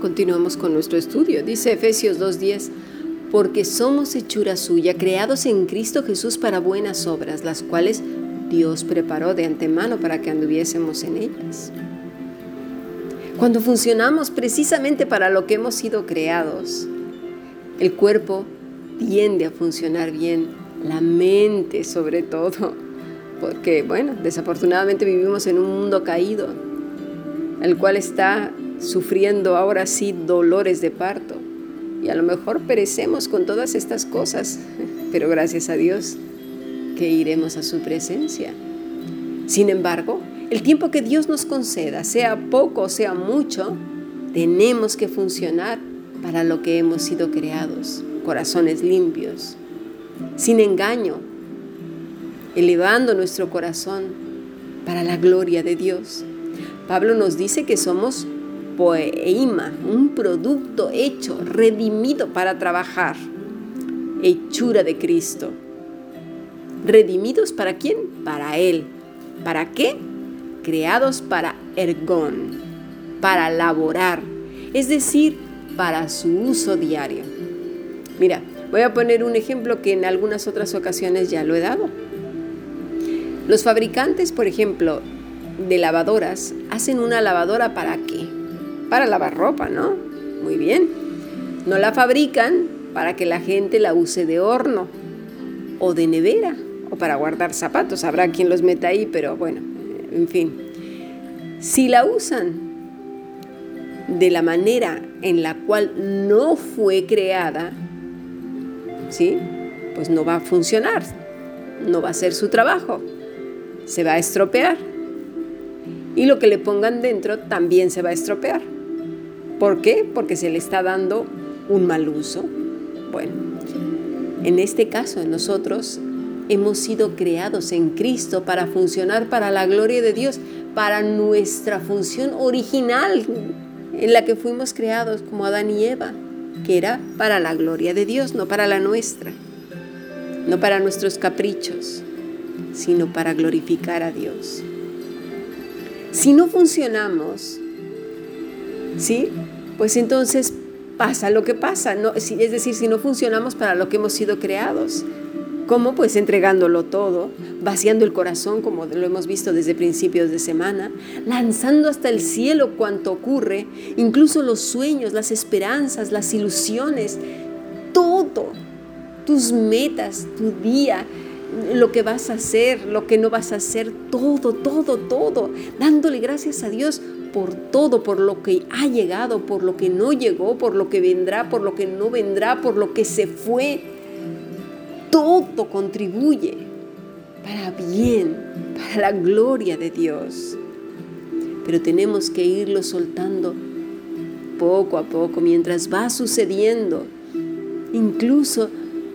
Continuamos con nuestro estudio. Dice Efesios 2.10, porque somos hechura suya, creados en Cristo Jesús para buenas obras, las cuales Dios preparó de antemano para que anduviésemos en ellas. Cuando funcionamos precisamente para lo que hemos sido creados, el cuerpo tiende a funcionar bien, la mente sobre todo, porque bueno, desafortunadamente vivimos en un mundo caído, el cual está sufriendo ahora sí dolores de parto. Y a lo mejor perecemos con todas estas cosas, pero gracias a Dios que iremos a su presencia. Sin embargo, el tiempo que Dios nos conceda, sea poco o sea mucho, tenemos que funcionar para lo que hemos sido creados, corazones limpios, sin engaño, elevando nuestro corazón para la gloria de Dios. Pablo nos dice que somos poema, un producto hecho, redimido para trabajar, hechura de Cristo. ¿Redimidos para quién? Para Él. ¿Para qué? Creados para ergón, para laborar, es decir, para su uso diario. Mira, voy a poner un ejemplo que en algunas otras ocasiones ya lo he dado. Los fabricantes, por ejemplo, de lavadoras, hacen una lavadora para qué? Para lavar ropa, ¿no? Muy bien. No la fabrican para que la gente la use de horno o de nevera o para guardar zapatos. Habrá quien los meta ahí, pero bueno, en fin. Si la usan de la manera en la cual no fue creada, ¿sí? Pues no va a funcionar, no va a hacer su trabajo, se va a estropear. Y lo que le pongan dentro también se va a estropear. ¿Por qué? Porque se le está dando un mal uso. Bueno, en este caso nosotros hemos sido creados en Cristo para funcionar para la gloria de Dios, para nuestra función original en la que fuimos creados como Adán y Eva, que era para la gloria de Dios, no para la nuestra, no para nuestros caprichos, sino para glorificar a Dios. Si no funcionamos, ¿sí? Pues entonces pasa lo que pasa, no, es decir, si no funcionamos para lo que hemos sido creados, ¿Cómo? Pues entregándolo todo, vaciando el corazón, como lo hemos visto desde principios de semana, lanzando hasta el cielo cuanto ocurre, incluso los sueños, las esperanzas, las ilusiones, todo, tus metas, tu día, lo que vas a hacer, lo que no vas a hacer, todo, todo, todo, dándole gracias a Dios por todo, por lo que ha llegado, por lo que no llegó, por lo que vendrá, por lo que no vendrá, por lo que se fue todo contribuye para bien, para la gloria de Dios. Pero tenemos que irlo soltando poco a poco mientras va sucediendo. Incluso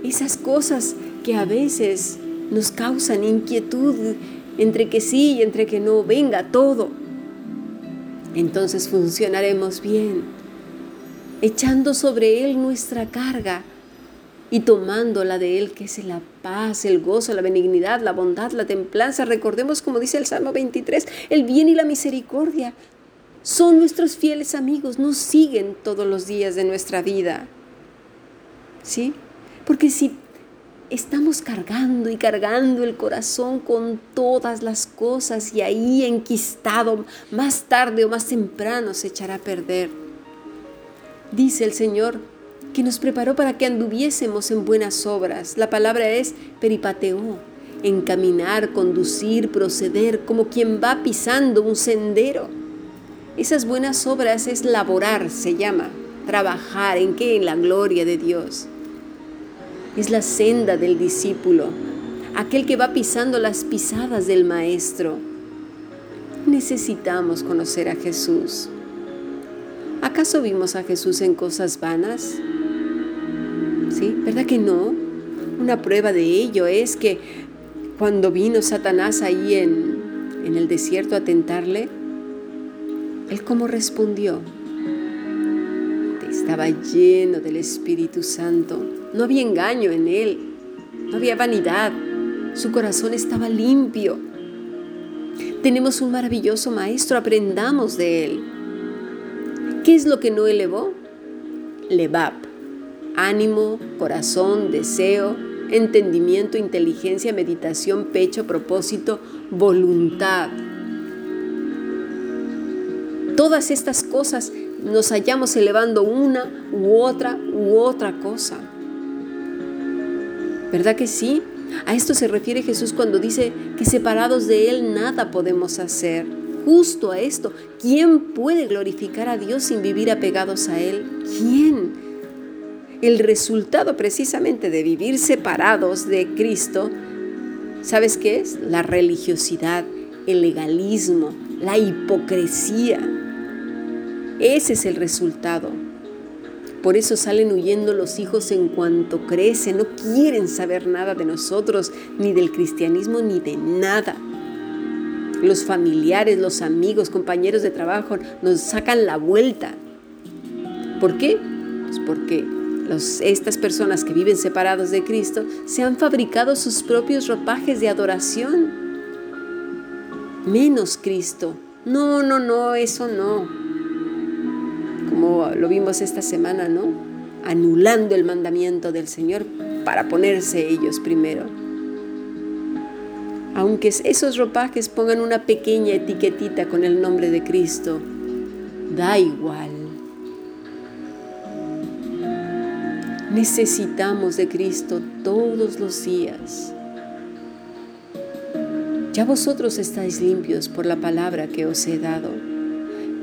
esas cosas que a veces nos causan inquietud entre que sí y entre que no, venga todo. Entonces funcionaremos bien, echando sobre Él nuestra carga y tomando la de Él, que es la paz, el gozo, la benignidad, la bondad, la templanza. Recordemos, como dice el Salmo 23, el bien y la misericordia son nuestros fieles amigos, nos siguen todos los días de nuestra vida. ¿Sí? Porque si estamos cargando y cargando el corazón con todas las cosas y ahí enquistado, más tarde o más temprano se echará a perder. Dice el Señor, que nos preparó para que anduviésemos en buenas obras. La palabra es peripateo, encaminar, conducir, proceder, como quien va pisando un sendero. Esas buenas obras es laborar, se llama, trabajar, ¿en qué? En la gloria de Dios. Es la senda del discípulo, aquel que va pisando las pisadas del Maestro. Necesitamos conocer a Jesús. ¿Acaso vimos a Jesús en cosas vanas? ¿Sí? ¿Verdad que no? Una prueba de ello es que cuando vino Satanás ahí en, en el desierto a tentarle, él cómo respondió. Estaba lleno del Espíritu Santo. No había engaño en él. No había vanidad. Su corazón estaba limpio. Tenemos un maravilloso maestro, aprendamos de él. ¿Qué es lo que no elevó? Levab, ánimo, corazón, deseo, entendimiento, inteligencia, meditación, pecho, propósito, voluntad. Todas estas cosas nos hallamos elevando una u otra u otra cosa. ¿Verdad que sí? A esto se refiere Jesús cuando dice que separados de Él nada podemos hacer. Justo a esto, ¿quién puede glorificar a Dios sin vivir apegados a Él? ¿Quién? El resultado precisamente de vivir separados de Cristo, ¿sabes qué es? La religiosidad, el legalismo, la hipocresía. Ese es el resultado. Por eso salen huyendo los hijos en cuanto crecen, no quieren saber nada de nosotros, ni del cristianismo, ni de nada. Los familiares, los amigos, compañeros de trabajo nos sacan la vuelta. ¿Por qué? Pues porque estas personas que viven separados de Cristo se han fabricado sus propios ropajes de adoración. Menos Cristo. No, no, no, eso no como lo vimos esta semana, ¿no? Anulando el mandamiento del Señor para ponerse ellos primero. Aunque esos ropajes pongan una pequeña etiquetita con el nombre de Cristo, da igual. Necesitamos de Cristo todos los días. Ya vosotros estáis limpios por la palabra que os he dado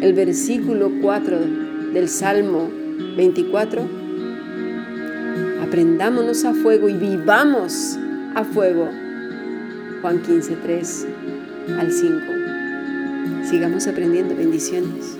el versículo 4 del Salmo 24, aprendámonos a fuego y vivamos a fuego. Juan 15, 3 al 5. Sigamos aprendiendo bendiciones.